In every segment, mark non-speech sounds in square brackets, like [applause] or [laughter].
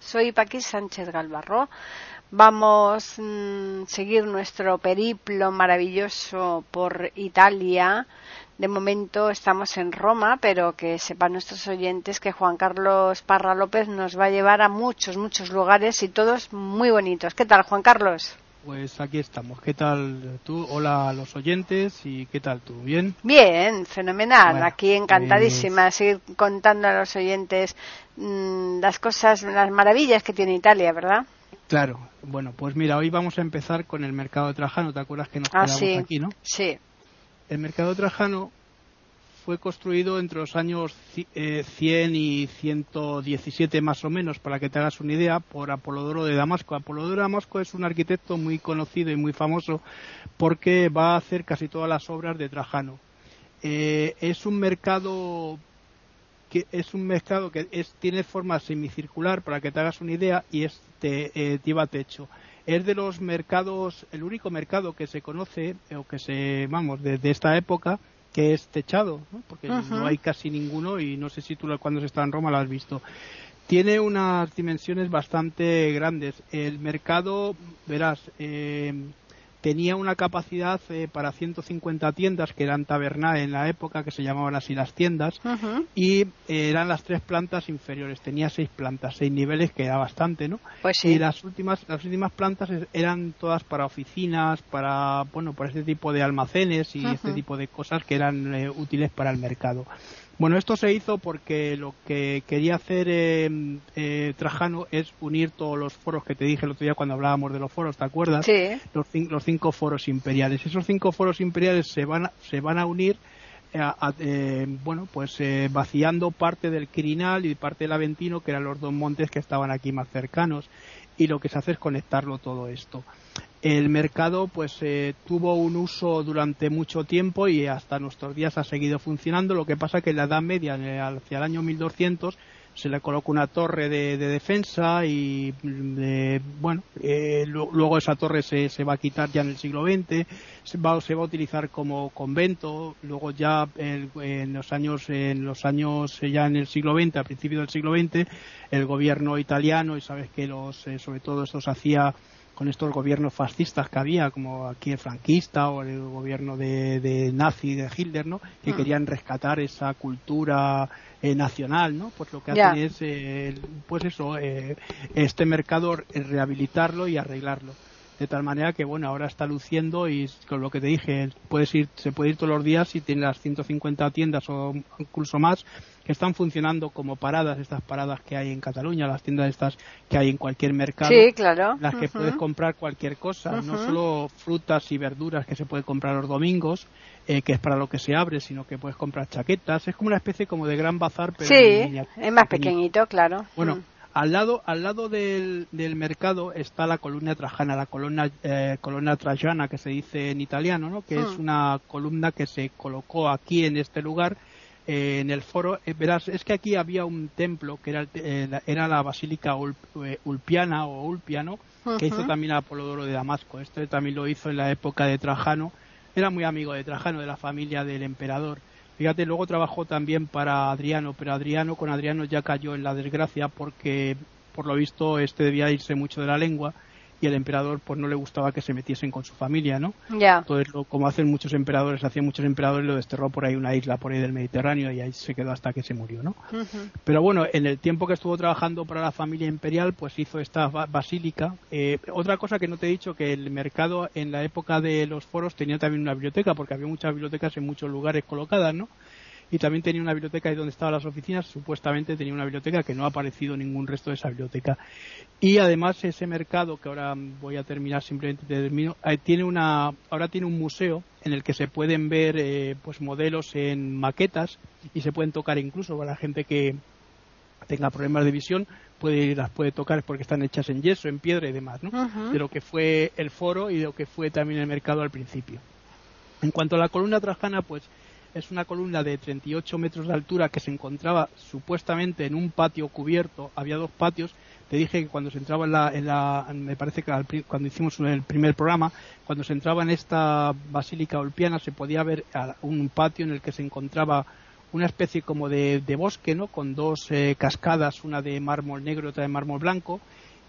Soy Paqui Sánchez Galvarro. Vamos a mm, seguir nuestro periplo maravilloso por Italia. De momento estamos en Roma, pero que sepan nuestros oyentes que Juan Carlos Parra López nos va a llevar a muchos, muchos lugares y todos muy bonitos. ¿Qué tal, Juan Carlos? Pues aquí estamos. ¿Qué tal tú? Hola a los oyentes y ¿qué tal tú? ¿Bien? Bien, fenomenal. aquí encantadísima de seguir contando a los oyentes mm, las cosas, las maravillas que tiene Italia, ¿verdad? Claro. Bueno, pues mira, hoy vamos a empezar con el mercado de Trajano. ¿Te acuerdas que nos ah, quedamos aquí, no? Sí. El mercado de Trajano fue construido entre los años 100 eh, y 117 más o menos, para que te hagas una idea, por Apolodoro de Damasco. Apolodoro de Damasco es un arquitecto muy conocido y muy famoso porque va a hacer casi todas las obras de Trajano. Eh, es un mercado que es un mercado que tiene forma semicircular para que te hagas una idea y es de, eh, techo es de los mercados, el único mercado que se conoce o que se, vamos, desde esta época que es techado, porque no hay casi ninguno y no sé si tú cuando se está en Roma lo has visto. Tiene unas dimensiones bastante grandes. El mercado, verás, eh, tenía una capacidad eh, para 150 tiendas que eran tabernae en la época que se llamaban así las tiendas y eh, eran las tres plantas inferiores. Tenía seis plantas seis niveles que era bastante no pues y las últimas las últimas plantas eran todas para oficinas para bueno para este tipo de almacenes y este tipo de cosas que eran eh, útiles para el mercado bueno, esto se hizo porque lo que quería hacer eh, eh, Trajano es unir todos los foros que te dije el otro día cuando hablábamos de los foros, ¿te acuerdas? Sí. Los, los cinco foros imperiales. Esos cinco foros imperiales se van se van a unir eh, bueno, pues vaciando parte del Quirinal y parte del Aventino, que eran los dos montes que estaban aquí más cercanos, y lo que se hace es conectarlo todo esto. El mercado pues eh, tuvo un uso durante mucho tiempo y hasta nuestros días ha seguido funcionando. Lo que pasa que en la Edad Media, hacia el año 1200, se le colocó una torre de, defensa y bueno, eh, luego esa torre se, se, va a quitar ya en el siglo XX, se va, se va a utilizar como convento, luego ya en los años, en los años ya en el siglo XX, a principios del siglo XX, el gobierno italiano y sabes que los, eh, sobre todo esto se hacía con estos gobiernos fascistas que había, como aquí el franquista o el gobierno de, nazi de Hitler, ¿no? Que mm. querían rescatar esa cultura eh, nacional, ¿no? Pues lo que hacen es, eh, pues eso, eh, este mercado rehabilitarlo y arreglarlo de tal manera que bueno ahora está luciendo y con lo que te dije puedes ir se puede ir todos los días y tiene las 150 tiendas o incluso más que están funcionando como paradas estas paradas que hay en Cataluña las tiendas estas que hay en cualquier mercado sí claro las que puedes comprar cualquier cosa no solo frutas y verduras que se puede comprar los domingos eh, que es para lo que se abre sino que puedes comprar chaquetas es como una especie como de gran bazar pero sí es más pequeñito, claro bueno mm. Al lado, al lado del, del, mercado está la columna trajana, la columna, eh, columna trajana que se dice en italiano, ¿no? que es hmm. una columna que se colocó aquí en este lugar, eh, en el foro. Eh, verás, es que aquí había un templo que era, era la Basílica Ulpiana o Ulpiano, que hizo también Apolodoro de Damasco. Este también lo hizo en la época de Trajano. Era muy amigo de Trajano, de la familia del emperador. Fíjate, luego trabajó también para Adriano, pero Adriano con Adriano ya cayó en la desgracia porque, por lo visto, este debía irse mucho de la lengua y el emperador pues no le gustaba que se metiesen con su familia, ¿no? Ya. Entonces, como hacen muchos emperadores, hacían muchos emperadores, lo desterró por ahí una isla por ahí del Mediterráneo y ahí se quedó hasta que se murió, ¿no? Pero bueno, en el tiempo que estuvo trabajando para la familia imperial, pues hizo esta basílica. Eh, otra cosa que no te he dicho, que el mercado en la época de los foros tenía también una biblioteca, porque había muchas bibliotecas en muchos lugares colocadas, ¿no? Y también tenía una biblioteca ahí donde estaban las oficinas, supuestamente tenía una biblioteca que no ha aparecido ningún resto de esa biblioteca. Y además ese mercado, que ahora voy a terminar, simplemente termino, tiene una, ahora tiene un museo en el que se pueden ver eh, pues modelos en maquetas y se pueden tocar incluso para la gente que, tenga problemas de visión puede las puede tocar porque están hechas en yeso, en piedra y demás, ¿no? De lo que fue el foro y de lo que fue también el mercado al principio. En cuanto a la columna trajana, pues es una columna de 38 metros de altura que se encontraba supuestamente en un patio cubierto. Había dos patios. Te dije que cuando se entraba en la, en la me parece que cuando hicimos el primer programa, cuando se entraba en esta basílica olpiana se podía ver un patio en el que se encontraba una especie como de, bosque, ¿no? Con dos eh, cascadas, una de mármol negro y otra de mármol blanco,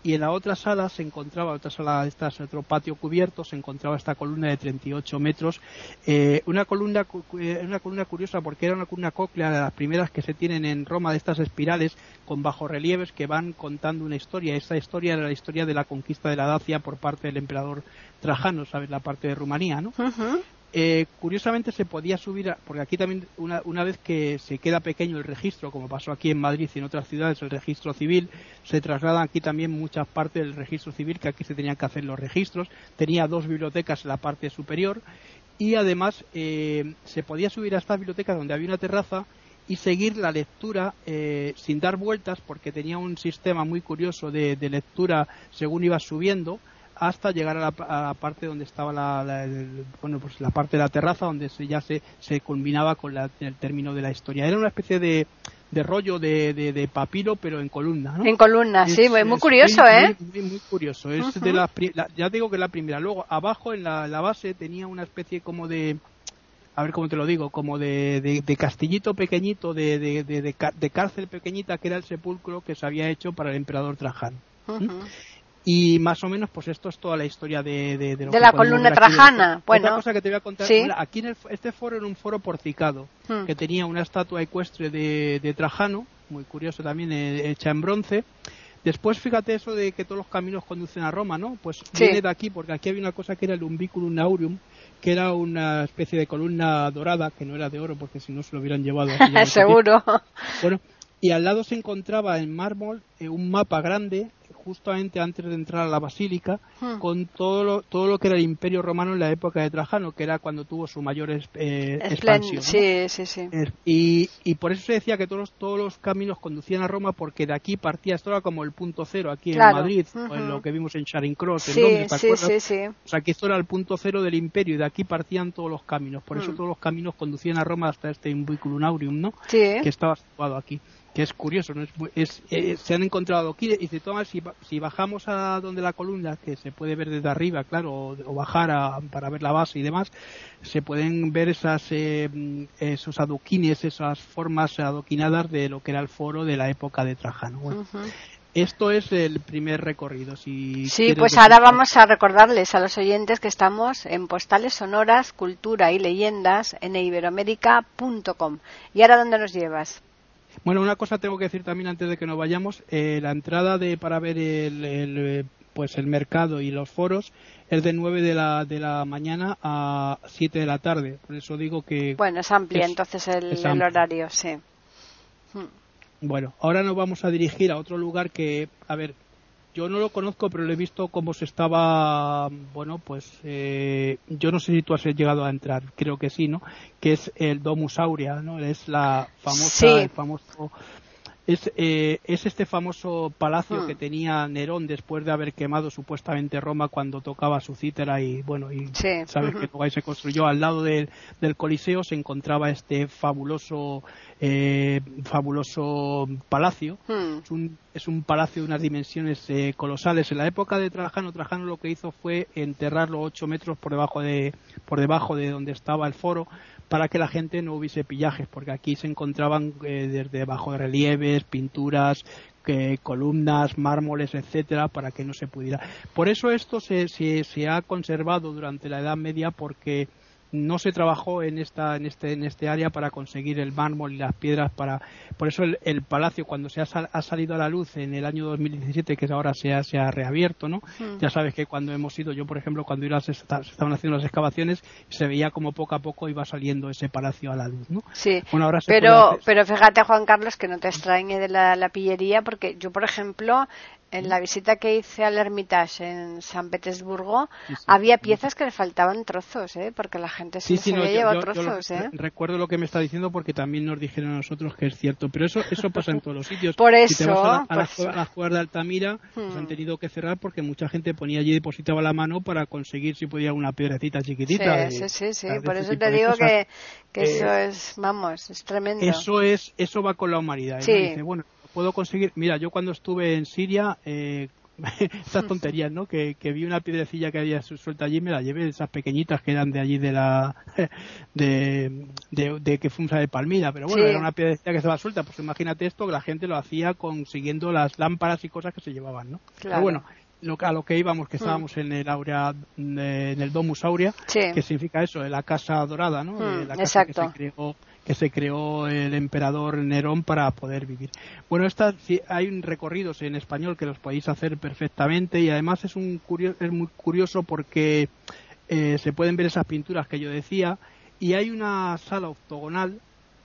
y en la otra sala se encontraba, otra sala, esta otro patio cubierto, se encontraba esta columna de 38 metros, eh, una columna eh, una columna curiosa porque era una columna cóclea de las primeras que se tienen en Roma de estas espirales con bajorrelieves que van contando una historia. Esta historia era la historia de la conquista de la Dacia por parte del emperador Trajano, ¿sabes? La parte de Rumanía, ¿no? Eh, curiosamente se podía subir, porque aquí también una, vez que se queda pequeño el registro, como pasó aquí en Madrid y en otras ciudades, el registro civil, se trasladan aquí también muchas partes del registro civil, que aquí se tenían que hacer los registros. Tenía dos bibliotecas en la parte superior y además eh, se podía subir a esta biblioteca donde había una terraza y seguir la lectura eh, sin dar vueltas porque tenía un sistema muy curioso de lectura según iba subiendo hasta llegar a la, parte donde estaba la, bueno, pues la parte de la terraza donde se, ya se, se culminaba con el término de la historia. Era una especie de, de rollo de, de, papiro, pero en columna. ¿no? En columna, sí, muy, curioso, ¿eh? Muy, curioso. Es de la, ya digo que es la primera. Luego, abajo en la, la, base tenía una especie como de. A ver cómo te lo digo, como de, de castillito pequeñito, de, de, cárcel pequeñita que era el sepulcro que se había hecho para el emperador Trajano. Y más o menos, pues esto es toda la historia de, de, de, la columna trajana. Bueno, Otra cosa que te voy a contar, aquí en este foro era un foro porticado, hmm. que tenía una estatua ecuestre de, Trajano, muy curioso también, eh, hecha en bronce. Después, fíjate eso de que todos los caminos conducen a Roma, ¿no? Pues viene de aquí, porque aquí había una cosa que era el umbiculum aureum, que era una especie de columna dorada, que no era de oro, porque si no se lo hubieran llevado. [laughs] Seguro. Bueno, y al lado se encontraba en mármol eh, un mapa grande justamente antes de entrar a la basílica hmm. con todo lo, todo lo que era el imperio romano en la época de Trajano, que era cuando tuvo su mayor eh, expansión. Sí, sí, sí. y, y, por eso se decía que todos, todos los caminos conducían a Roma porque de aquí partía, esto era como el punto cero aquí en Madrid, o en lo que vimos en Charing Cross, en Londres, sí, sí, sí, O sea, que esto era el punto cero del imperio y de aquí partían todos los caminos. Por eso hmm. todos los caminos conducían a Roma hasta este Imbiculum Aureum, ¿no? Que estaba situado aquí que es curioso, ¿no? es, eh, se han encontrado aquí y se si, si, bajamos a donde la columna, que se puede ver desde arriba, claro, o, bajar para ver la base y demás, se pueden ver esas, eh, esos adoquines, esas formas adoquinadas de lo que era el foro de la época de Trajano. Esto es el primer recorrido. Si sí, pues ahora vamos a recordarles a los oyentes que estamos en Postales Sonoras, Cultura y Leyendas en iberoamérica.com. ¿Y ahora dónde nos llevas? Bueno, una cosa tengo que decir también antes de que nos vayamos. Eh, la entrada de para ver el, eh, pues el mercado y los foros es de 9 de la, de la mañana a 7 de la tarde. Por eso digo que... Bueno, es amplia entonces el, el horario, sí. Hmm. Bueno, ahora nos vamos a dirigir a otro lugar que, a ver, yo no lo conozco, pero lo he visto cómo se estaba, bueno, pues eh, yo no sé si tú has llegado a entrar, creo que sí, ¿no? Que es el Domus Aurea, ¿no? Es la famosa, el famoso es, eh, es este famoso palacio hmm. que tenía Nerón después de haber quemado supuestamente Roma cuando tocaba su cítara y bueno y sabes que luego se construyó al lado del Coliseo se encontraba este fabuloso eh, fabuloso palacio hmm. es, un, es un palacio de unas dimensiones eh, colosales en la época de Trajano Trajano lo que hizo fue enterrarlo ocho metros por debajo de por debajo de donde estaba el foro para que la gente no hubiese pillajes, porque aquí se encontraban eh, desde bajo relieves, pinturas, eh, columnas, mármoles, etcétera, para que no se pudiera. Por eso esto se, se ha conservado durante la Edad Media, porque no se trabajó en esta en este en este área para conseguir el mármol y las piedras para por eso el, palacio cuando se ha, ha, salido a la luz en el año 2017 que ahora se ha, se ha reabierto no hmm. ya sabes que cuando hemos ido yo por ejemplo cuando iba se, estaban haciendo las excavaciones se veía como poco a poco iba saliendo ese palacio a la luz no sí. Bueno, ahora pero pero fíjate Juan Carlos que no te extrañe de la, la pillería porque yo por ejemplo en la visita que hice al Hermitage en San Petersburgo, había piezas que le faltaban trozos, ¿eh? porque la gente se, se había llevado trozos. ¿eh? Recuerdo lo que me está diciendo porque también nos dijeron a nosotros que es cierto, pero eso eso pasa en todos los sitios. [laughs] Por eso. Si te vas a, las pues... de Altamira, pues han hmm. tenido que cerrar porque mucha gente ponía allí y depositaba la mano para conseguir si podía una piedrecita chiquitita. Sí, sí, sí, por eso te digo que, que eso eh, es, vamos, es tremendo. Eso es, eso va con la humanidad. Sí. Dice, bueno, puedo conseguir. Mira, yo cuando estuve en Siria, eh, [laughs] esas tonterías, ¿no? Que, vi una piedrecilla que había suelta allí, me la llevé, esas pequeñitas que eran de allí de la. [laughs] de, de, que fuimos de Palmira, pero bueno, era una piedrecilla que estaba suelta. Pues imagínate esto, que la gente lo hacía consiguiendo las lámparas y cosas que se llevaban, ¿no? Pero bueno, lo, a lo que íbamos, que mm. estábamos en el Aurea, en el Domus Aurea, que significa eso, en la casa dorada, ¿no? Mm, la casa que se creó que se creó el emperador Nerón para poder vivir. Bueno, esta, hay recorridos en español que los podéis hacer perfectamente y además es, un es muy curioso porque eh, se pueden ver esas pinturas que yo decía y hay una sala octogonal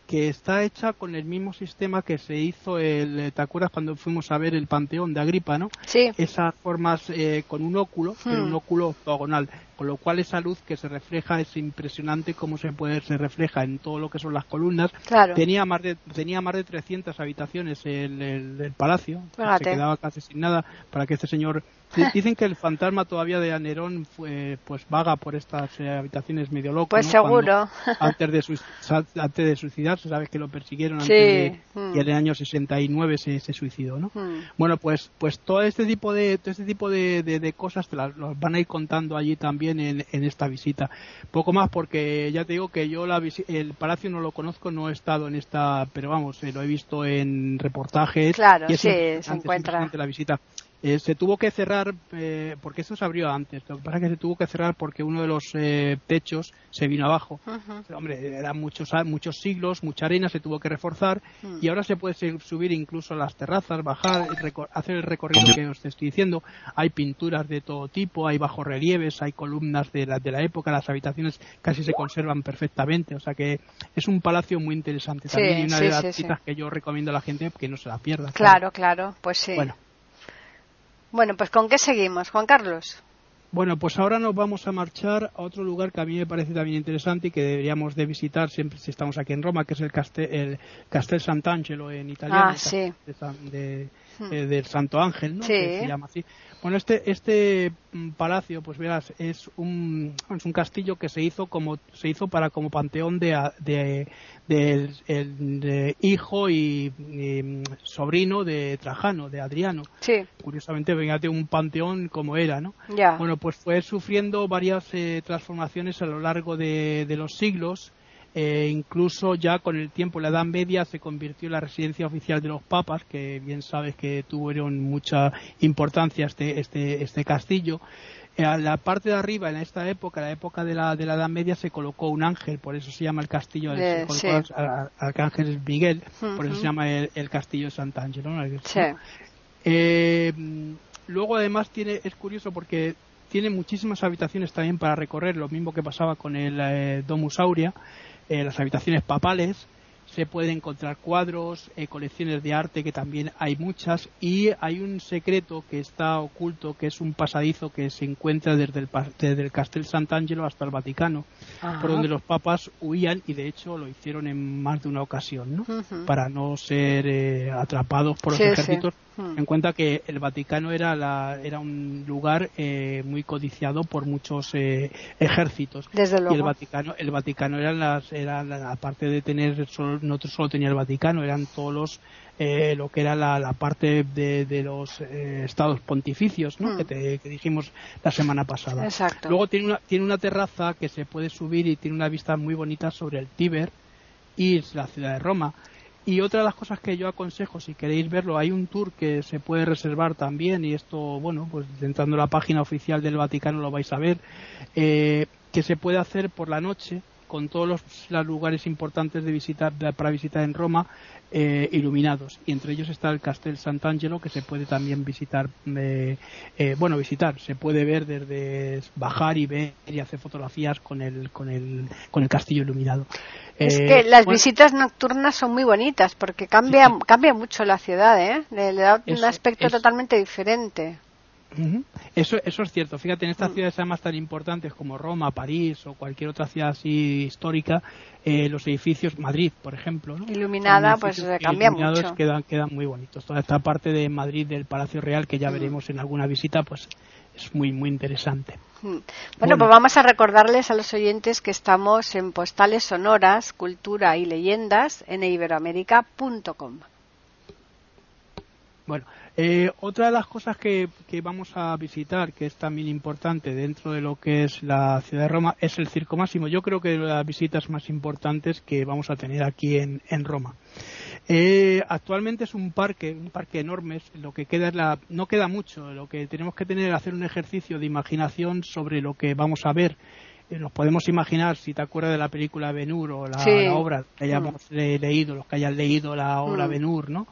que está hecha con el mismo sistema que se hizo el ¿te acuerdas cuando fuimos a ver el Panteón de Agripa, no? Sí. Esas formas eh, con un óculo, un hmm. óculo octogonal, con lo cual esa luz que se refleja es impresionante cómo se puede se refleja en todo lo que son las columnas. Claro. Tenía más de tenía más de 300 habitaciones el, el, palacio, se quedaba casi sin nada para que este señor [laughs] Dicen que el fantasma todavía de Nerón fue, pues vaga por estas eh, habitaciones medio loco. Pues seguro. antes, de antes de suicidarse, sabes que lo persiguieron antes de, mm. y en el año 69 se, se suicidó, ¿no? Mm. Bueno, pues pues todo este tipo de todo este tipo de, de, cosas te las van a ir contando allí también en, en, esta visita. Poco más porque ya te digo que yo la el palacio no lo conozco, no he estado en esta, pero vamos, eh, lo he visto en reportajes. Claro, sí, se encuentra. La visita. Eh, se tuvo que cerrar, eh, porque eso se abrió antes, lo que pasa es que se tuvo que cerrar porque uno de los eh, techos se vino abajo. Hombre, eran muchos, muchos siglos, mucha arena, se tuvo que reforzar mm. y ahora se puede subir incluso a las terrazas, bajar, hacer el recorrido que os estoy diciendo. Hay pinturas de todo tipo, hay bajorrelieves, hay columnas de la, de la época, las habitaciones casi se conservan perfectamente, o sea que es un palacio muy interesante. También una de las citas que yo recomiendo a la gente que no se la pierda. Claro, claro, pues sí. Bueno, bueno, pues ¿con qué seguimos, Juan Carlos? Bueno, pues ahora nos vamos a marchar a otro lugar que a mí me parece también interesante y que deberíamos de visitar siempre si estamos aquí en Roma, que es el Castel, el Castel Sant'Angelo en italiano. Ah, sí. De. Eh, del Santo Ángel, ¿no? Sí. Que se llama así. Bueno, este, este mm, palacio, pues verás, es un, es un castillo que se hizo como se hizo para como panteón de, de, el, hijo y, mm, sobrino de Trajano, de Adriano. Sí. Curiosamente, de un panteón como era, ¿no? Ya. Bueno, pues fue sufriendo varias eh, transformaciones a lo largo de, de los siglos eh, incluso ya con el tiempo, la Edad Media, se convirtió en la residencia oficial de los papas, que bien sabes que tuvieron mucha importancia este, este, este castillo. Eh, a la parte de arriba, en esta época, la época de la, de la Edad Media, se colocó un ángel, por eso se llama el castillo, de, se Arcángel Miguel, por eso se llama el, castillo de Sant'Angelo. Eh, luego, además, tiene, es curioso porque tiene muchísimas habitaciones también para recorrer, lo mismo que pasaba con el Domus Aurea en las habitaciones papales se pueden encontrar cuadros, eh, colecciones de arte que también hay muchas y hay un secreto que está oculto que es un pasadizo que se encuentra desde el, desde el Castel Sant'Angelo hasta el Vaticano por donde los papas huían y de hecho lo hicieron en más de una ocasión ¿no? para no ser eh, atrapados por los ejércitos Hmm. En cuenta que el Vaticano era, la, era un lugar eh, muy codiciado por muchos eh, ejércitos. Desde luego. Y el Vaticano, el Vaticano eran las, era aparte de tener, solo, no solo tenía el Vaticano, eran todos los eh, lo que era la, parte de, los estados pontificios ¿no? Hmm. que, te, que dijimos la semana pasada. Exacto. Luego tiene una, tiene una terraza que se puede subir y tiene una vista muy bonita sobre el Tíber y la ciudad de Roma. Y otra de las cosas que yo aconsejo, si queréis verlo, hay un tour que se puede reservar también, y esto, bueno, pues entrando en la página oficial del Vaticano lo vais a ver, eh, que se puede hacer por la noche con todos los, lugares importantes de visitar, para visitar en Roma eh, iluminados. Y entre ellos está el Castel Sant'Angelo que se puede también visitar eh, eh, bueno visitar. Se puede ver desde bajar y ver y hacer fotografías con el con el con el castillo iluminado. Es que las visitas nocturnas son muy bonitas porque cambia cambia mucho la ciudad ¿eh? le, da un aspecto totalmente diferente eso, eso es cierto. Fíjate, en estas mm. ciudades además tan importantes como Roma, París o cualquier otra ciudad así histórica, eh, los edificios, Madrid, por ejemplo, iluminada, pues cambia mucho. Quedan, quedan muy bonitos. Toda esta parte de Madrid del Palacio Real que ya mm. veremos en alguna visita, pues es muy, muy interesante. Mm. Bueno, bueno, pues vamos a recordarles a los oyentes que estamos en Postales Sonoras, Cultura y Leyendas en iberoamérica.com. Bueno, eh, otra de las cosas que, vamos a visitar, que es también importante dentro de lo que es la ciudad de Roma, es el Circo Máximo. Yo creo que de las visitas más importantes que vamos a tener aquí en, Roma. Eh, actualmente es un parque, un parque enorme. Lo que queda es la, no queda mucho. Lo que tenemos que tener es hacer un ejercicio de imaginación sobre lo que vamos a ver eh, nos podemos imaginar, si te acuerdas de la película Ben-Hur o la, obra que hayamos mm. leído, los que hayan leído la obra mm. Ben-Hur, ¿no?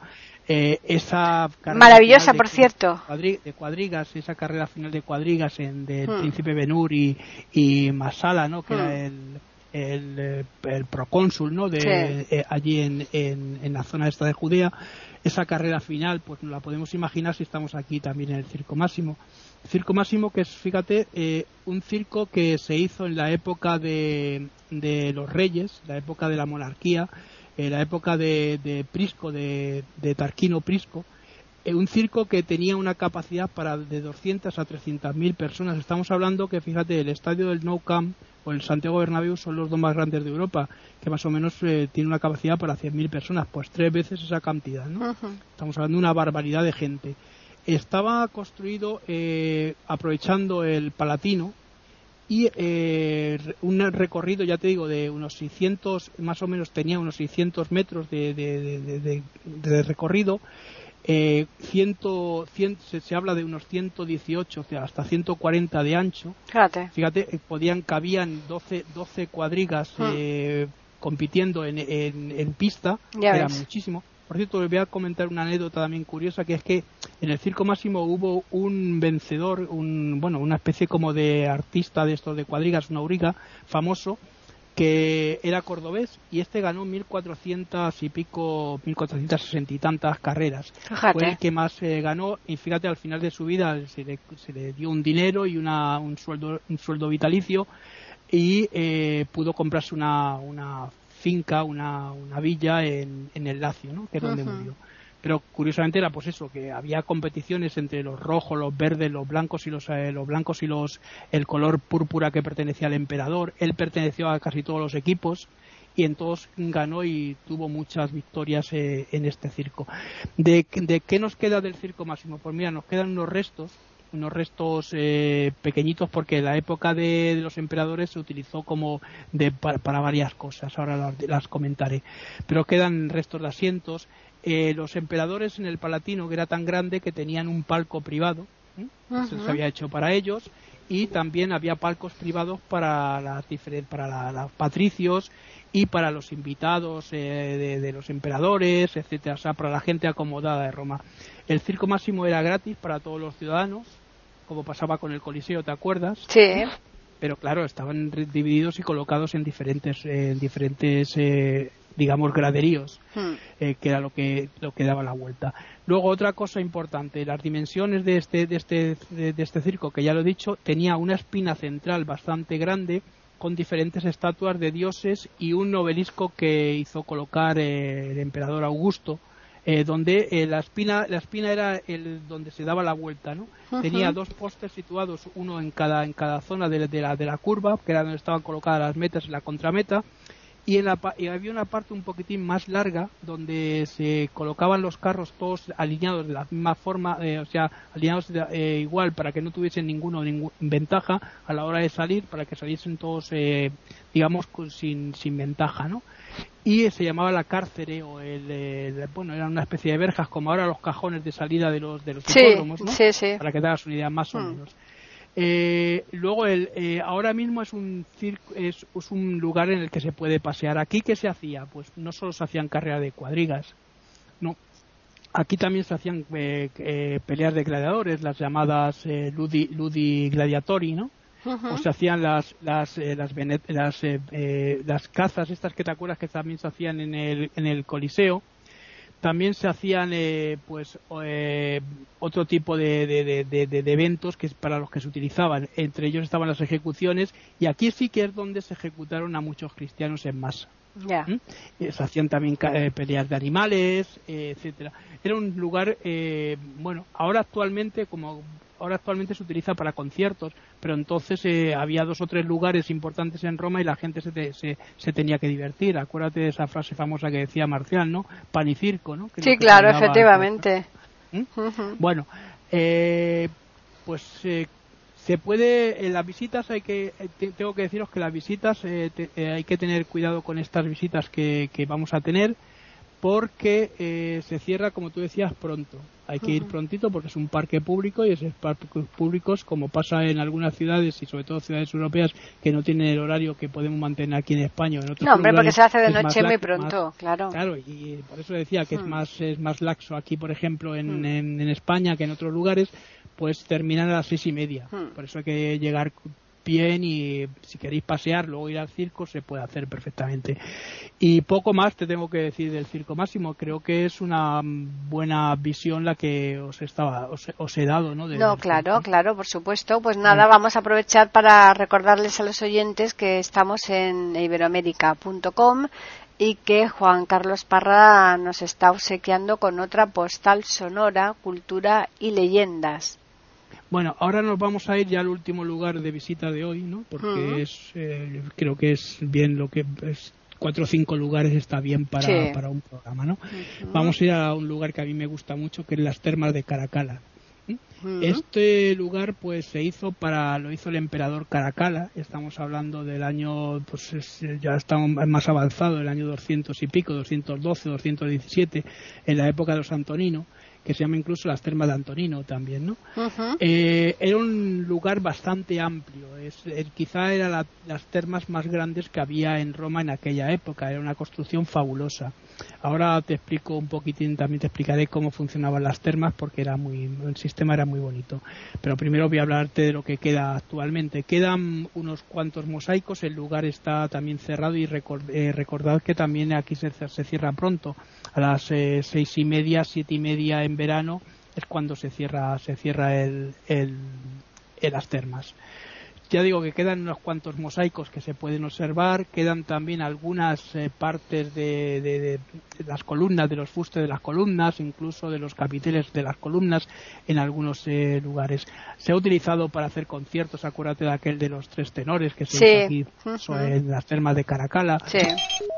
Eh, esa maravillosa por cierto. De cuadrigas esa carrera final de cuadrigas en de hmm. Príncipe Benur y, y Masala no que era hmm. el, el, el, procónsul no de eh, allí en, en, la zona esta de Judea. Esa carrera final pues la podemos imaginar si estamos aquí también en el circo máximo. Circo máximo que es fíjate eh, un circo que se hizo en la época de, de los reyes la época de la monarquía en la época de, Prisco, de, Tarquino Prisco, eh, un circo que tenía una capacidad para de 200 a 300 mil personas. Estamos hablando que, fíjate, el estadio del Nou Camp o el Santiago Bernabéu son los dos más grandes de Europa, que más o menos eh, tiene una capacidad para 100.000 personas, pues tres veces esa cantidad, ¿no? Estamos hablando de una barbaridad de gente. Estaba construido eh, aprovechando el Palatino, y eh, un recorrido, ya te digo, de unos 600, más o menos tenía unos 600 metros de, de, recorrido. Eh, ciento, se, habla de unos 118, o sea, hasta 140 de ancho. Fíjate, Fíjate eh, podían, cabían 12, 12 cuadrigas eh, compitiendo en, en, pista, era muchísimo. Por cierto, les voy a comentar una anécdota también curiosa, que es que en el Circo Máximo hubo un vencedor, un, bueno, una especie como de artista de estos de cuadrigas, una auriga, famoso, que era cordobés y este ganó 1400 y pico, 1460 y tantas carreras. Fue el que más eh, ganó y fíjate al final de su vida se le, se le dio un dinero y una, un sueldo, un sueldo vitalicio y eh, pudo comprarse una, una finca, una, una villa en, en el Lacio, ¿no? que es donde murió. Pero curiosamente era pues eso, que había competiciones entre los rojos, los verdes, los blancos y los, eh, los blancos y los el color púrpura que pertenecía al emperador. Él perteneció a casi todos los equipos y en todos ganó y tuvo muchas victorias eh, en este circo. ¿De, ¿De qué nos queda del circo máximo? Pues mira, nos quedan unos restos unos restos eh, pequeñitos porque la época de, los emperadores se utilizó como de, para, varias cosas, ahora las, comentaré. Pero quedan restos de asientos. Eh, los emperadores en el Palatino, que era tan grande que tenían un palco privado, se había hecho para ellos, y también había palcos privados para, las, para los patricios y para los invitados eh, de, los emperadores, etcétera, o sea, para la gente acomodada de Roma. El circo máximo era gratis para todos los ciudadanos, como pasaba con el Coliseo, ¿te acuerdas? Sí. Pero claro, estaban divididos y colocados en diferentes, en diferentes eh, digamos, graderíos, hmm. eh, que era lo que, lo que daba la vuelta. Luego, otra cosa importante, las dimensiones de este, de este, de, este circo, que ya lo he dicho, tenía una espina central bastante grande, con diferentes estatuas de dioses y un obelisco que hizo colocar eh, el emperador Augusto eh, donde eh, la espina la espina era el donde se daba la vuelta no tenía dos postes situados uno en cada en cada zona de, la de la curva que era donde estaban colocadas las metas y la contrameta y, en la, había una parte un poquitín más larga donde se colocaban los carros todos alineados de la misma forma, eh, o sea, alineados igual para que no tuviesen ninguno ninguna ventaja a la hora de salir, para que saliesen todos, digamos, sin, sin ventaja, ¿no? y se llamaba la cárcere o el, bueno era una especie de verjas como ahora los cajones de salida de los de los sí, ¿no? para que te hagas una idea más o hmm. Eh, luego, el, eh, ahora mismo es un, es, es, un lugar en el que se puede pasear. Aquí, ¿qué se hacía? Pues no solo se hacían carreras de cuadrigas, no. Aquí también se hacían eh, eh, peleas de gladiadores, las llamadas eh, ludi, ludi gladiatori, ¿no? Uh -huh. O se hacían las las eh, las, las, eh, las cazas estas que te acuerdas que también se hacían en el en el Coliseo también se hacían eh, pues eh, otro tipo de, de, de, de, eventos que para los que se utilizaban entre ellos estaban las ejecuciones y aquí sí que es donde se ejecutaron a muchos cristianos en masa yeah. ¿Mm? se hacían también eh, peleas de animales etcétera era un lugar bueno ahora actualmente como ahora actualmente se utiliza para conciertos, pero entonces eh, había dos o tres lugares importantes en Roma y la gente se, te, se, se, tenía que divertir. Acuérdate de esa frase famosa que decía Marcial, ¿no? Pan y circo, ¿no? Que sí, claro, efectivamente. ¿Mm? Uh -huh. Bueno, eh, pues eh, se puede en las visitas hay que te, tengo que deciros que las visitas te, hay que tener cuidado con estas visitas que, que vamos a tener porque eh, se cierra, como tú decías, pronto. Hay que ir prontito porque es un parque público y esos parques públicos, como pasa en algunas ciudades y sobre todo ciudades europeas que no tienen el horario que podemos mantener aquí en España. En otros no, hombre, porque se hace de noche muy pronto, más, claro. Claro, y por eso decía que es más es más laxo aquí, por ejemplo, en, -huh. en, en, España que en otros lugares, pues terminan a las seis y media. Por eso hay que llegar bien y si queréis pasear, luego ir al circo, se puede hacer perfectamente. Y poco más te tengo que decir del Circo Máximo. Creo que es una buena visión la que os estaba os, os he dado, ¿no? De, no, claro, circo. claro, por supuesto. Pues nada, vamos a aprovechar para recordarles a los oyentes que estamos en iberoamérica.com y que Juan Carlos Parra nos está obsequiando con otra postal sonora, cultura y leyendas. Bueno, ahora nos vamos a ir ya al último lugar de visita de hoy, ¿no? Porque uh -huh. es, eh, creo que es bien lo que es cuatro o cinco lugares está bien para, sí. para un programa, ¿no? Uh -huh. Vamos a ir a un lugar que a mí me gusta mucho, que es las Termas de Caracala. Uh -huh. Este lugar, pues, se hizo para, lo hizo el emperador Caracala. Estamos hablando del año, pues, es, ya estamos más avanzado, el año 200 y pico, 212, 217, en la época de los Antoninos que se llama incluso las termas de Antonino también, ¿no? Uh -huh. eh, era un lugar bastante amplio, es, es quizá era la, las termas más grandes que había en Roma en aquella época, era una construcción fabulosa. Ahora te explico un poquitín, también te explicaré cómo funcionaban las termas porque era muy, el sistema era muy bonito. Pero primero voy a hablarte de lo que queda actualmente. Quedan unos cuantos mosaicos, el lugar está también cerrado y record, eh, recordad que también aquí se, se cierra pronto a las seis y media, siete y media en verano es cuando se cierra se cierra el, el, el las termas. Ya digo que quedan unos cuantos mosaicos que se pueden observar, quedan también algunas eh, partes de, de, de, las columnas, de los fustes de las columnas, incluso de los capiteles de las columnas en algunos eh, lugares. Se ha utilizado para hacer conciertos, acuérdate de aquel de los tres tenores que se sí. hizo aquí uh -huh. en las termas de Caracala. Sí.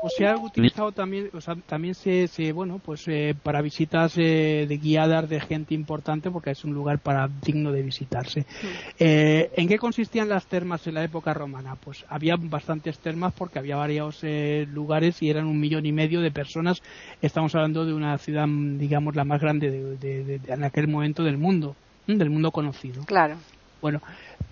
O se ha utilizado también, o sea, también se, se, bueno, pues eh, para visitas de guiadas de gente importante porque es un lugar para digno de visitarse. Uh -huh. ¿En qué consistían las termas en la época romana? Pues había bastantes termas porque había varios eh, lugares y eran un millón y medio de personas. Estamos hablando de una ciudad, digamos, la más grande de, de, de, en aquel momento del mundo, del mundo conocido. Claro. Bueno,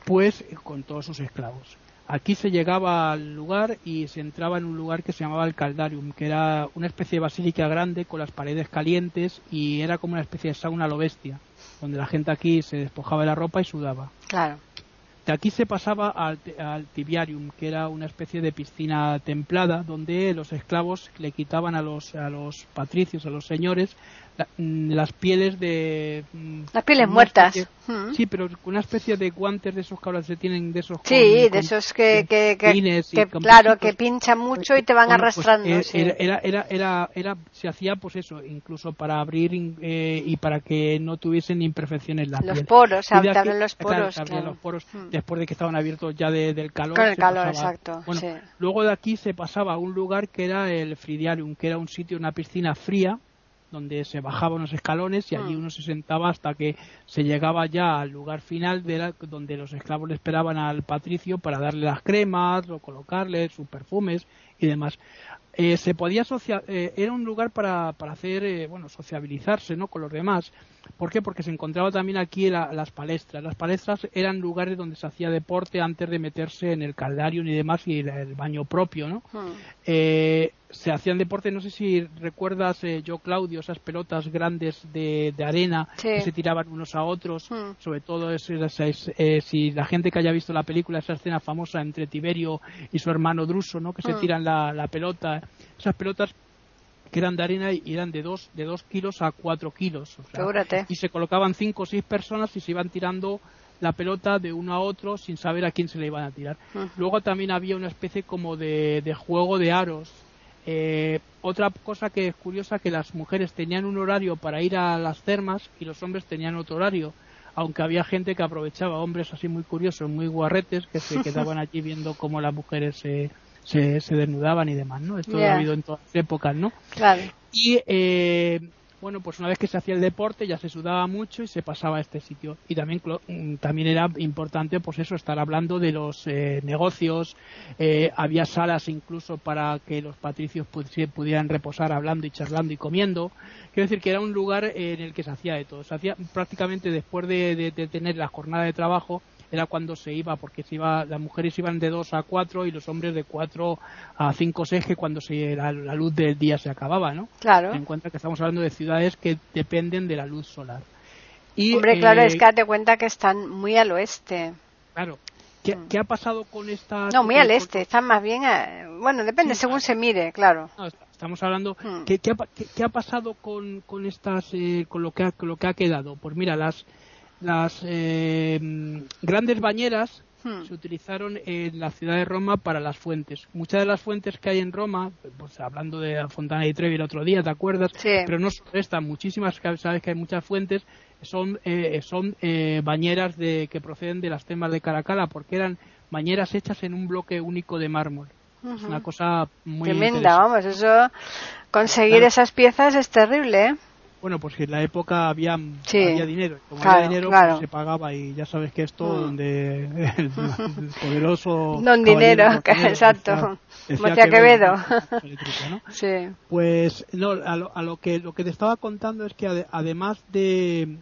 pues con todos sus esclavos. Aquí se llegaba al lugar y se entraba en un lugar que se llamaba el Caldarium, que era una especie de basílica grande con las paredes calientes y era como una especie de sauna a lo bestia, donde la gente aquí se despojaba de la ropa y sudaba. Claro. De aquí se pasaba al, al, tibiarium, que era una especie de piscina templada, donde los esclavos le quitaban a los, a los patricios, a los señores, la, mm, las pieles de... Mm, las pieles muertas. Especie, Sí, pero con una especie de guantes de esos que ahora se tienen, de esos... Sí, con, de esos que, que, que, que claro, que pinchan mucho y te van bueno, arrastrando. Pues, sí. era, era, era, era, se hacía pues eso, incluso para abrir eh, y para que no tuviesen imperfecciones la los piel. Poros, se abrían los poros, claro, claro. los poros hmm. después de que estaban abiertos ya de, del calor. Con el calor, pasaba. exacto. Bueno, sí. luego de aquí se pasaba a un lugar que era el Fridiarium, que era un sitio, una piscina fría, donde se bajaba unos escalones y allí Hmm. uno se sentaba hasta que se llegaba ya al lugar final de la, donde los esclavos le esperaban al patricio para darle las cremas o colocarle sus perfumes y demás. eh, se podía eh, era un lugar para, para hacer, eh, bueno, sociabilizarse, ¿no? Con los demás. ¿Por qué? Porque se encontraba también aquí las palestras. Las palestras eran lugares donde se hacía deporte antes de meterse en el caldario y demás y el, baño propio, ¿no? Hmm. Se hacían deporte, no sé si recuerdas, yo Claudio, esas pelotas grandes de, arena que se tiraban unos a otros, hmm. sobre todo es, si la gente que haya visto la película, esa escena famosa entre Tiberio y su hermano Druso, ¿no? Que se hmm. tiran la, la pelota esas pelotas que eran de arena y eran de 2 de dos kilos a 4 kilos. y se colocaban 5 o 6 personas y se iban tirando la pelota de uno a otro sin saber a quién se le iban a tirar. Luego también había una especie como de, juego de aros. Eh, otra cosa que es curiosa que las mujeres tenían un horario para ir a las termas y los hombres tenían otro horario aunque había gente que aprovechaba, hombres así muy curiosos, muy guarretes, que se [laughs] quedaban allí viendo cómo las mujeres se, se, se desnudaban y demás, ¿no? Esto ha habido en todas las épocas, ¿no? Claro. Y eh, bueno, pues una vez que se hacía el deporte ya se sudaba mucho y se pasaba a este sitio. Y también, mm, también era importante, pues eso, estar hablando de los eh, negocios. Eh, había salas incluso para que los patricios pudieran reposar hablando y charlando y comiendo. Quiero decir que era un lugar en el que se hacía de todo. Se hacía prácticamente después de tener la jornada de trabajo, era cuando se iba, porque se iba, las mujeres iban de 2 a 4 y los hombres de 4 a 5 eje cuando se, la, luz del día se acababa, ¿no? Claro. En cuenta que estamos hablando de ciudades que dependen de la luz solar. Y, Hombre, claro, es eh, que date cuenta que están muy al oeste. Claro. ¿Qué, mm. ¿qué ha pasado con esta...? No, muy al este, están más bien... Bueno, depende, según se mire, claro. estamos hablando... Mm. ¿qué, qué, ha, qué, ha, pasado con, con estas... Eh, con, lo que ha, con lo que ha quedado? Pues mira, las las eh, grandes bañeras hmm. se utilizaron en la ciudad de Roma para las fuentes. Muchas de las fuentes que hay en Roma, pues hablando de la Fontana di Trevi el otro día, ¿te acuerdas? Pero no solo estas, muchísimas, sabes que hay muchas fuentes, son, eh, son eh, bañeras de, que proceden de las temas de Caracala, porque eran bañeras hechas en un bloque único de mármol. Es una cosa muy tremenda, vamos, eso conseguir esas piezas es terrible, ¿eh? Bueno, pues que en la época había, había dinero. Como había dinero, pues se pagaba. Y ya sabes que esto, mm. donde el, [laughs] poderoso. Don dinero, [laughs] exacto. Decía Quevedo. [laughs] sí. Pues no, a lo, a lo, que lo que te estaba contando es que además de,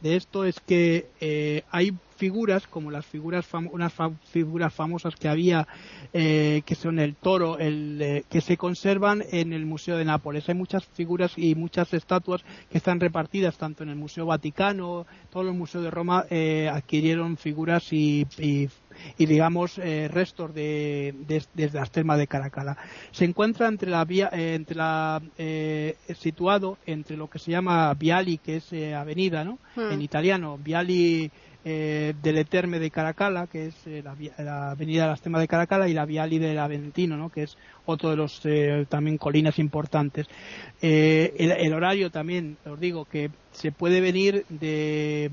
de esto es que eh, hay figuras como las figuras unas figuras famosas que había eh, que son el toro el eh, que se conservan en el museo de Nápoles hay muchas figuras y muchas estatuas que están repartidas tanto en el museo Vaticano todos los museos de Roma adquirieron figuras y, digamos restos de, desde las termas de Caracala. Se encuentra entre la vía, entre la situado entre lo que se llama Viali, que es avenida, ¿no? Hmm. En italiano, Viali eh, del Eterme de Caracala, que es eh, la, avenida de las Temas de Caracala, y la Viali del Aventino, ¿no? que es otro de los eh, también colinas importantes. Eh, el, horario también, os digo, que se puede venir de,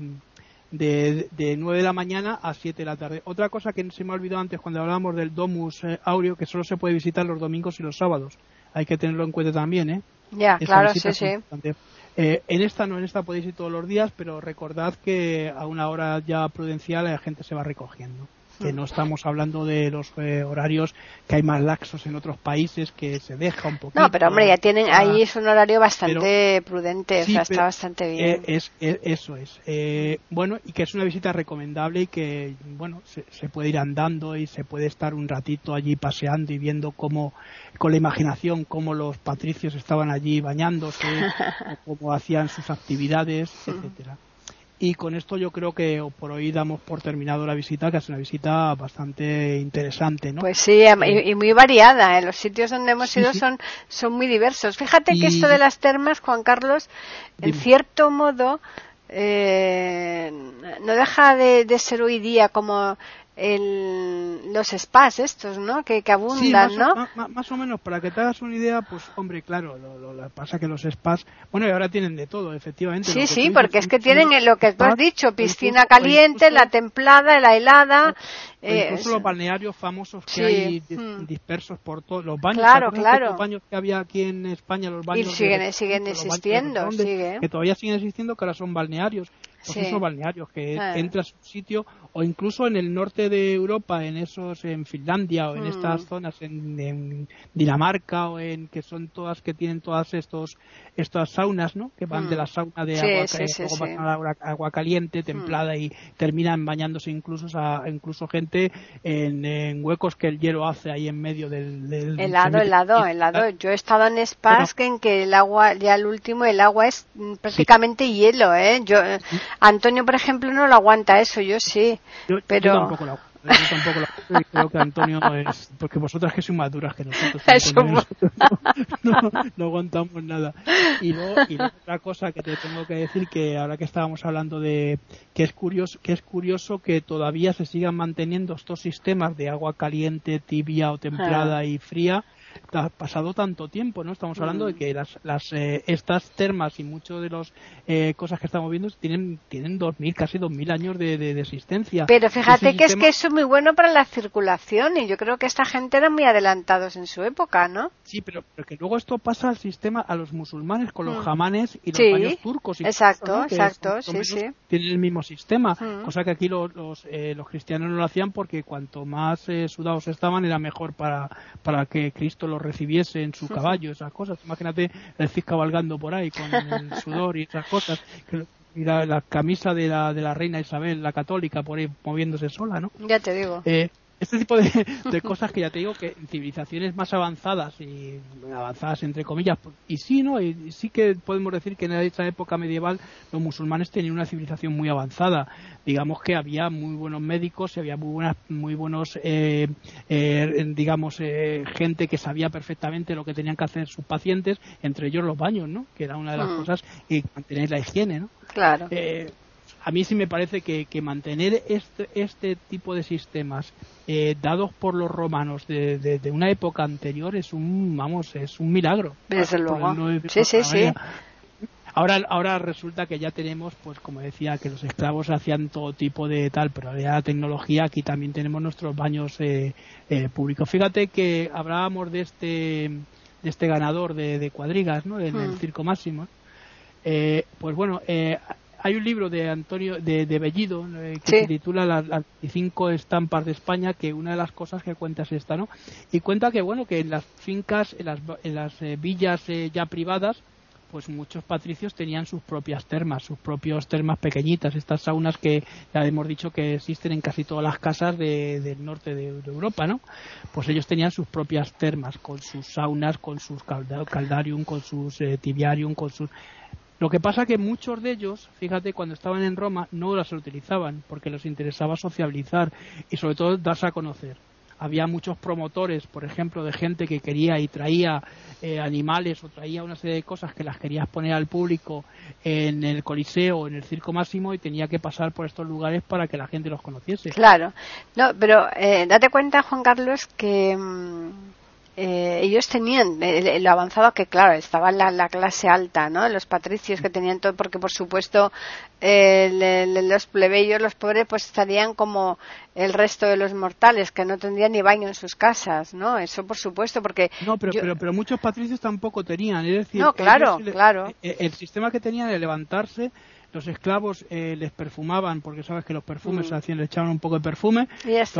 de, de 9 de la mañana a 7 de la tarde. Otra cosa que se me ha olvidado antes cuando hablábamos del Domus Aureo, que solo se puede visitar los domingos y los sábados. Hay que tenerlo en cuenta también, ¿eh? Ya, claro, sí, sí. Eh, en esta no, en esta podéis ir todos los días, pero recordad que a una hora ya prudencial la gente se va recogiendo que no estamos hablando de los eh, horarios que hay más laxos en otros países que se deja un poquito. No, pero hombre, ya tienen, ahí es un horario bastante prudente, o sea, está bastante bien. Eh, es, eso es. Eh, bueno, y que es una visita recomendable y que, bueno, se, se, puede ir andando y se puede estar un ratito allí paseando y viendo cómo, con la imaginación, cómo los patricios estaban allí bañándose, [laughs] o cómo hacían sus actividades, etcétera. Y con esto yo creo que por hoy damos por terminado la visita, que es una visita bastante interesante, ¿no? Pues sí, y, muy variada. ¿eh? Los sitios donde hemos ido son son muy diversos. Fíjate que esto de las termas, Juan Carlos, en cierto modo eh, no deja de, ser hoy día como el, los spas estos, ¿no? Que, que abundan, sí, más, ¿no? más, o menos, para que te hagas una idea, pues, hombre, claro, lo, lo, pasa que los spas, bueno, y ahora tienen de todo, efectivamente. Sí, sí, porque es que tienen lo que tú has dicho, piscina caliente, la templada, la helada. Eh, incluso los balnearios famosos que hay mm. dispersos por todos los baños. Claro, claro. Los baños que había aquí en España, los baños. Y siguen, siguen existiendo, Que todavía siguen existiendo, que ahora son balnearios pues esos balnearios, que ah. entras a un sitio o incluso en el norte de Europa, en esos, en Finlandia o en estas Mm. zonas, en, en Dinamarca o en que son todas que tienen todas estos estas saunas, ¿no? Que van Mm. de la sauna de Sí, agua, sí, pasan a agua, agua caliente, templada y terminan bañándose incluso a, incluso gente en, en huecos que el hielo hace ahí en medio del, del Helado, helado, helado. Yo he estado en spas que en que el agua, ya el último, el agua es prácticamente hielo, ¿eh? Yo, Antonio, por ejemplo, no lo aguanta eso, yo sí. Yo, yo pero- tampoco lo yo tampoco y creo que Antonio es porque vosotras que sois más duras que nosotros [laughs] Eso Antonio, nosotros no, no, [laughs] no aguantamos nada. Y luego, y luego otra cosa que te tengo que decir que ahora que estábamos hablando de que es curioso que es curioso que todavía se sigan manteniendo estos sistemas de agua caliente tibia o templada y fría ha pasado tanto tiempo, ¿no? Estamos hablando de Mm. que las, las eh, estas termas y muchas de las cosas que estamos viendo tienen tienen 2000, casi 2000 años de, de, de existencia. Pero fíjate Ese que es que eso es muy bueno para la circulación y yo creo que esta gente era muy adelantados en su época, ¿no? Sí, pero, pero que luego esto pasa al sistema a los musulmanes con los Mm. jamanes y los Sí, baños turcos. incluso, exacto, exacto, son- son sí, menos- sí. Tienen el mismo sistema, Mm. cosa que aquí los, los, eh, los cristianos no lo hacían porque cuanto más eh, sudados estaban era mejor para, para que Cristo los recibiese en su caballo, esas cosas. Imagínate el Cid cabalgando por ahí con el [laughs] sudor y esas cosas. y la, la camisa de la, de la reina Isabel, la católica, por ahí moviéndose sola, ¿no? Ya te digo. Eh, este tipo de, [laughs] de cosas que ya te digo que en civilizaciones más avanzadas y avanzadas entre comillas y sí no y y sí que podemos decir que en esa época medieval los musulmanes tenían una civilización muy avanzada digamos que había muy buenos médicos y había muy buenas muy buenos eh, eh, digamos eh, gente que sabía perfectamente lo que tenían que hacer sus pacientes entre ellos los baños no que era una de las Mm. cosas y mantener la higiene no Claro. A mí sí me parece que, que mantener este, este tipo de sistemas eh, dados por los romanos de, de- de una época anterior es un vamos es un milagro Desde luego. no Sí, sí, sí. Ahora, ahora resulta que ya tenemos, pues como decía, que los esclavos hacían todo tipo de tal, pero ya la tecnología, aquí también tenemos nuestros baños eh, eh, públicos. Fíjate que hablábamos de este, de este ganador de, de cuadrigas, ¿no? En el Hmm. Circo Máximo. Eh, pues bueno, eh, hay un libro de Antonio de, de Bellido eh, que Sí. se titula las, las 25 estampas de España que una de las cosas que cuenta es esta no y cuenta que bueno que en las fincas en las, en las eh, villas eh, ya privadas pues muchos patricios tenían sus propias termas, sus propios termas pequeñitas, estas saunas que ya hemos dicho que existen en casi todas las casas de- del norte de, de Europa, ¿no? Pues ellos tenían sus propias termas, con sus saunas, con sus calda- caldarium, con sus eh, tibiarium, con sus... Lo que pasa que muchos de ellos, fíjate, cuando estaban en Roma no las utilizaban porque les interesaba sociabilizar y sobre todo darse a conocer. Había muchos promotores, por ejemplo, de gente que quería y traía eh, animales o traía una serie de cosas que las quería exponer al público en el Coliseo en el Circo Máximo y tenía que pasar por estos lugares para que la gente los conociese. Claro. No, pero eh, date cuenta, Juan Carlos, que mm, eh, ellos tenían eh, lo avanzado que, claro, estaba la, la clase alta, ¿no? Los patricios que tenían todo, porque por supuesto eh, le- le- los plebeyos, los pobres, pues estarían como el resto de los mortales, que no tendrían ni baño en sus casas, ¿no? Eso por supuesto, porque No, pero, yo- pero, pero muchos patricios tampoco tenían. Es decir, No, claro, ellos claro. eh, El sistema que tenían de levantarse, los esclavos eh, les perfumaban, porque sabes que los perfumes Mm. se hacían, le echaban un poco de perfume.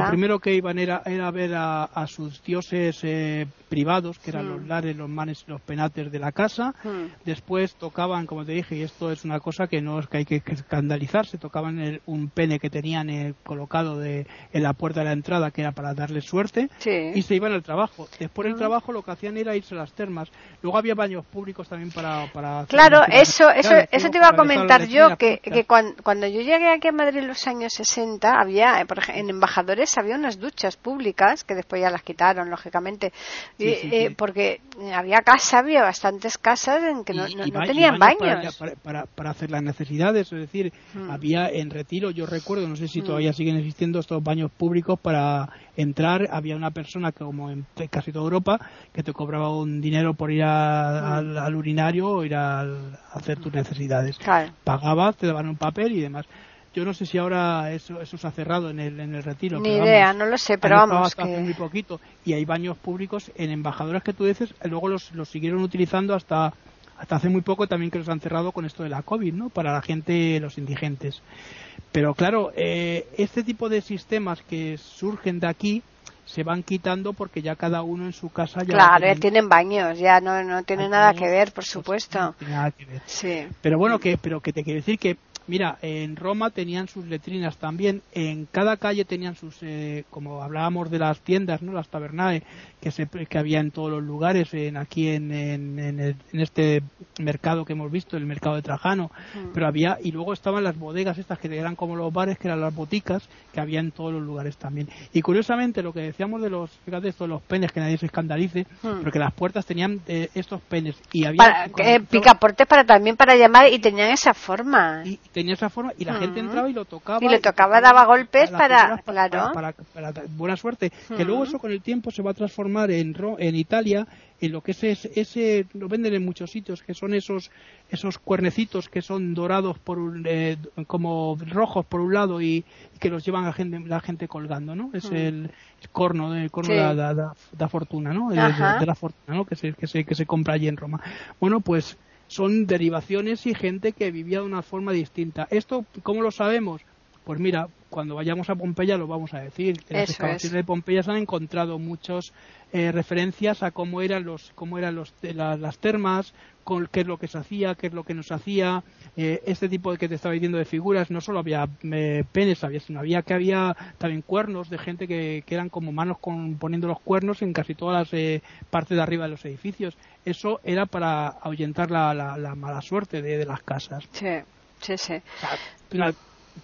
Lo primero que iban era, era ver a, a sus dioses eh, privados, que eran Mm. los lares, los manes y los penates de la casa. Mm. Después tocaban, como te dije, y esto es una cosa que no es que hay que escandalizarse, tocaban el- un pene que tenían eh, colocado de, en la puerta de la entrada, que era para darles suerte, Sí. y se iban al trabajo. Después del Mm. trabajo lo que hacían era irse a las termas. Luego había baños públicos también para... para Claro, eso, eso, eso te iba a comentar yo, que, cuando, yo llegué aquí a Madrid en los años 60, había, eh, por ej- en embajadores había unas duchas públicas, que después ya las quitaron, lógicamente, Sí, y, sí, eh, sí. porque había casa, había bastantes casas en que no, y- no- y no ba- y tenían baños baños. Para, para, para hacer las necesidades, es decir, Mm. había en retiro, yo recuerdo, no sé si Mm. todavía siguen existiendo estos baños públicos para entrar, había una persona que como en casi toda Europa que te cobraba un dinero por ir a- Mm. al, al urinario o ir a hacer tus necesidades. Claro. Te daban un papel y demás. Yo no sé si ahora eso, eso se ha cerrado en el, en el retiro. Ni pero idea, vamos, no lo sé, pero vamos, muy poquito y hay baños públicos en embajadoras que tú dices luego los, los siguieron utilizando hasta hasta hace muy poco también que los han cerrado con esto de la COVID, ¿no? Para la gente, los indigentes. Pero claro, eh, este tipo de sistemas que surgen de aquí se van quitando porque ya cada uno en su casa ya claro ya tienen baños ya no no tiene nada que ver por supuesto no tiene nada que ver. sí pero bueno que pero que te quiero decir que Mira, en Roma tenían sus letrinas también, en cada calle tenían sus, eh, como hablábamos de las tiendas, ¿no? las tabernae, que, se, que había en todos los lugares, en, aquí en, en, en, este mercado que hemos visto, el mercado de Trajano, mm. pero había, y luego estaban las bodegas estas que eran como los bares, que eran las boticas, que había en todos los lugares también. Y curiosamente, lo que decíamos de los, fíjate esto, los penes, que nadie se escandalice, mm. porque las puertas tenían eh, estos penes, y había... Para, eh, picaportes para también para llamar, y tenían esa forma tenía esa forma y la gente entraba y lo tocaba. Y le tocaba, daba golpes para, claro. Para, buena suerte. Que luego eso con el tiempo se va a transformar en, en Italia en lo que es ese, lo venden en muchos sitios, que son esos esos cuernecitos que son dorados por eh, como rojos por un lado y, que los llevan a gente, la gente colgando, ¿no? Es el, corno, el corno de, la, fortuna, ¿no? De, la fortuna, ¿no? Que se, que se, que se compra allí en Roma. Bueno, pues son derivaciones y gente que vivía de una forma distinta. ¿Esto cómo lo sabemos? Pues mira, cuando vayamos a Pompeya lo vamos a decir. En las excavaciones de Pompeya se han encontrado muchas eh, referencias a cómo eran los, cómo eran los, las termas, con qué es lo que se hacía, qué es lo que no se hacía. Eh, este tipo de que te estaba diciendo de figuras, no solo había eh, penes, había, sino había que había también cuernos de gente que, que eran como manos con, poniendo los cuernos en casi todas las partes de arriba de los edificios. Eso era para ahuyentar la, la, mala suerte de, las casas. Sí, sí, sí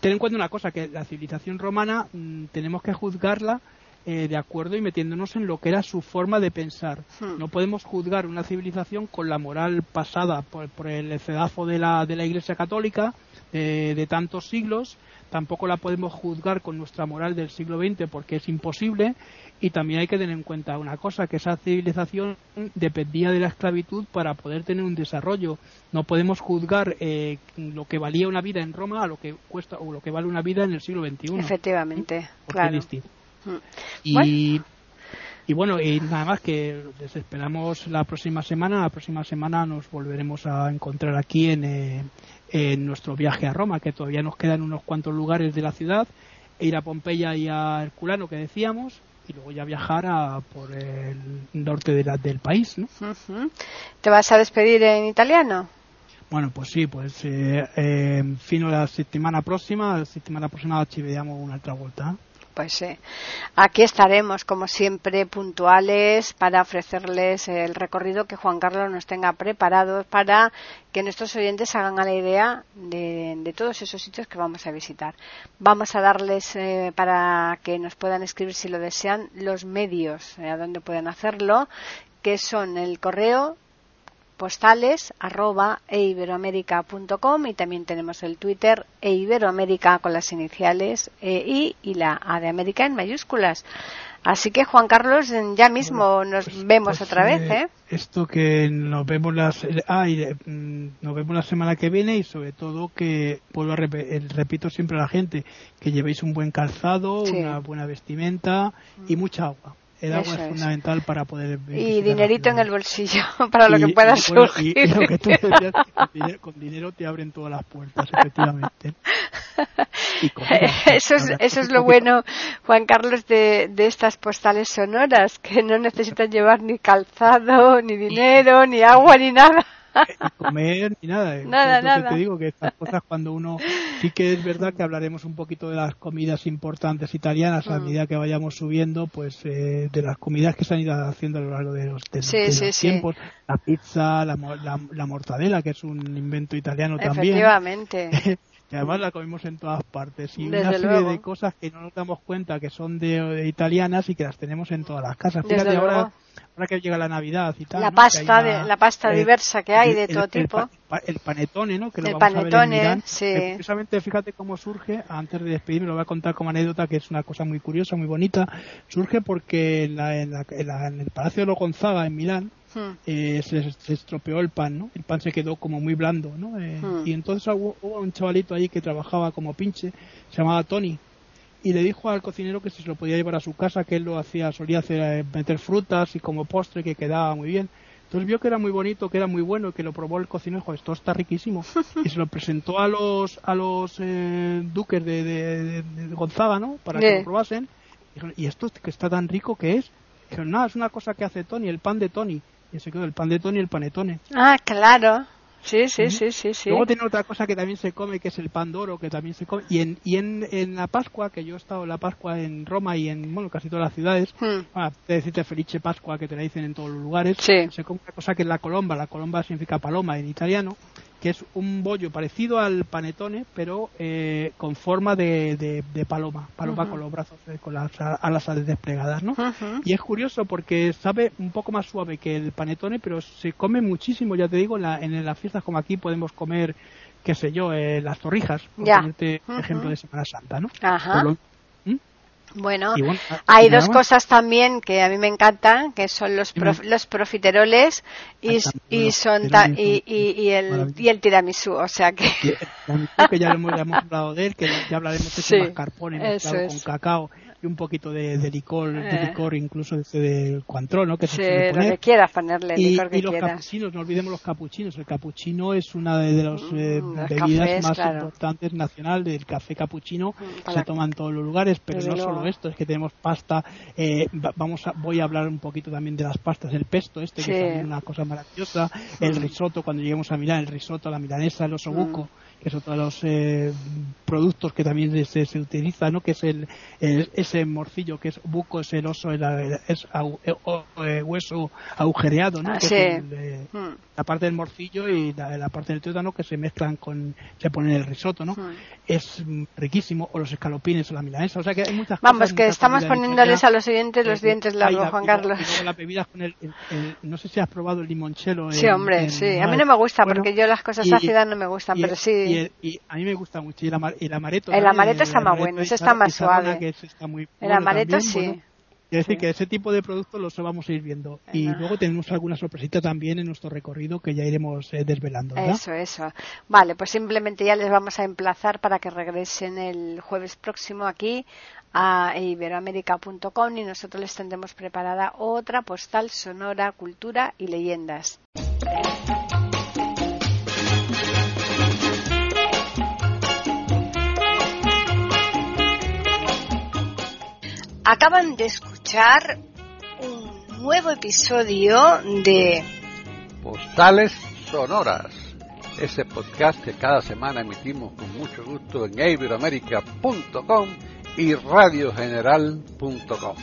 ten en cuenta una cosa, que la civilización romana mm, tenemos que juzgarla eh, de acuerdo y metiéndonos en lo que era su forma de pensar. Hmm. No podemos juzgar una civilización con la moral pasada por, el cedazo de la, de la Iglesia Católica eh, de tantos siglos, tampoco la podemos juzgar con nuestra moral del siglo XX porque es imposible y también hay que tener en cuenta una cosa, que esa civilización dependía de la esclavitud para poder tener un desarrollo. No podemos juzgar eh, lo que valía una vida en Roma a lo que cuesta o lo que vale una vida en el siglo XXI. Efectivamente, claro. Mm. Y, y bueno, y nada más que les esperamos la próxima semana. La próxima semana nos volveremos a encontrar aquí en, eh, en nuestro viaje a Roma, que todavía nos quedan unos cuantos lugares de la ciudad, e ir a Pompeya y a Herculano, que decíamos, y luego ya viajar a, por el norte de la, del país. ¿no? ¿Te vas a despedir en italiano? Bueno, pues sí, pues eh, eh, fino la settimana prossima, la settimana prossima ci vediamo un'altra volta. Pues sí. Aquí estaremos, como siempre, puntuales para ofrecerles el recorrido que Juan Carlos nos tenga preparado para que nuestros oyentes hagan a la idea de, todos esos sitios que vamos a visitar. Vamos a darles, eh, para que nos puedan escribir si lo desean, los medios eh, a donde pueden hacerlo, que son el correo postales arroba eiberoamerica.com y también tenemos el Twitter eiberoamerica con las iniciales e I y la A de América en mayúsculas. Así que Juan Carlos, ya mismo nos pues, vemos pues, otra vez, ¿eh? Esto que nos vemos las, ah, mm, nos vemos la semana que viene y sobre todo que puedo repito siempre a la gente que llevéis un buen calzado, una buena vestimenta y mucha agua el agua es fundamental para poder y dinerito en el bolsillo [laughs] para lo que pueda surgir. y, lo que tú decías, con dinero te abren todas las puertas efectivamente. [laughs] Eso es, eso es lo bueno Juan Carlos de, de estas postales sonoras que no necesitan llevar ni calzado ni dinero ni agua ni nada [laughs] comer ni nada. Nada, nada. Te digo que estas cosas cuando uno sí que es verdad que hablaremos un poquito de las comidas importantes italianas a mm. medida que vayamos subiendo, pues eh, de las comidas que se han ido haciendo a lo largo de los, tiempos, la pizza, la, la, mortadela que es un invento italiano también. Efectivamente. [laughs] y además la comimos en todas partes y una serie de cosas que no nos damos cuenta que son de, italianas y que las tenemos en todas las casas. Fíjate ahora, ahora que llega la Navidad y tal. La pasta, de, la pasta eh, diversa que hay de todo tipo. El, panetone, ¿no? Que lo el vamos panetone, a ver en sí. precisamente fíjate cómo surge, antes de despedirme lo voy a contar como anécdota que es una cosa muy curiosa, muy bonita. Surge porque en, la, en, en el Palacio de los Gonzaga en Milán, Hmm. Eh, se, estropeó el pan, ¿no? El pan se quedó como muy blando, ¿no? Eh, hmm. Y entonces hubo, un chavalito ahí que trabajaba como pinche, se llamaba Tony, y le dijo al cocinero que si se lo podía llevar a su casa, que él lo hacía, solía hacer, eh, meter frutas y como postre que quedaba muy bien. Entonces vio que era muy bonito, que era muy bueno, que lo probó el cocinero, dijo, esto está riquísimo. [laughs] Y se lo presentó a los a los eh, duques de, de, de, Gonzaga, ¿no? Para que lo probasen. Y, dijeron, ¿y esto que está tan rico que es? Dijeron, no, es una cosa que hace Tony, el pan de Tony. Y se quedó el pan de Tony y el panetone. Ah, claro. Sí, sí, sí, sí, sí. Luego tiene otra cosa que también se come, que es el pan doro, que también se come. Y en, y en, en la Pascua, que yo he estado en la Pascua en Roma y en, bueno, casi todas las ciudades, hmm. te decirte Felice Pascua, que te la dicen en todos los lugares, se come una cosa que es la colomba. La colomba significa paloma en italiano, que es un bollo parecido al panetone, pero eh, con forma de, de, paloma, paloma con los brazos, eh, con las alas desplegadas, ¿no? Y es curioso porque sabe un poco más suave que el panetone, pero se come muchísimo, ya te digo, en, la, en las fiestas como aquí podemos comer, qué sé yo, eh, las torrijas, por ejemplo de Semana Santa, ¿no? Bueno, hay dos cosas también que a mí me encantan, que son los los profiteroles y, y son y, y, el y el tiramisú, o sea que que ya, hemos, hablado de él, que ya hablaremos de [laughs] sí, mascarpone mezclado con cacao y un poquito de, licor, de eh. licor incluso de, de cuantrón, ¿no? Que sí, se lo que quieras ponerle, y, licor que y los capuchinos, no olvidemos los capuchinos. El capuchino es una de, las eh, mm, bebidas más importantes nacional del café capuchino. Mm, se toma en todos los lugares, pero no solo esto, es que tenemos pasta. Eh, vamos a, voy a hablar un poquito también de las pastas, el pesto este, que es una cosa maravillosa. El mm. risotto, cuando lleguemos a Milán, el risotto, la milanesa, el osobuco que es otro de los eh, productos que también se, se, utiliza, ¿no? Que es el, ese morcillo que es buco, es el oso, el, es eh, eh, hueso agujereado, ¿no? Ah, que es hmm. la parte del morcillo y la, parte del tuétano que se mezclan con, se pone en el risotto, ¿no? Hmm. Es riquísimo, o los escalopines o la milanesa, o sea que hay muchas Vamos, que estamos poniéndoles a los oyentes los dientes largos, Juan Carlos. la bebida con el, no sé si has probado el limonchelo. Sí, hombre, sí. A mí no me gusta porque yo las cosas ácidas no me gustan, pero sí y, a mí me gusta mucho. Y el, amareto. El amareto está más bueno, ese está más suave. el amareto sí. Es decir, que ese tipo de productos los vamos a ir viendo. Y luego tenemos alguna sorpresita también en nuestro recorrido que ya iremos eh, desvelando. Eso, eso. Vale, pues simplemente ya les vamos a emplazar para que regresen el jueves próximo aquí a iberoamérica.com y nosotros les tendremos preparada otra postal sonora, cultura y leyendas. Acaban de escuchar un nuevo episodio de Postales Sonoras, ese podcast que cada semana emitimos con mucho gusto en iberoamerica.com y radiogeneral.com.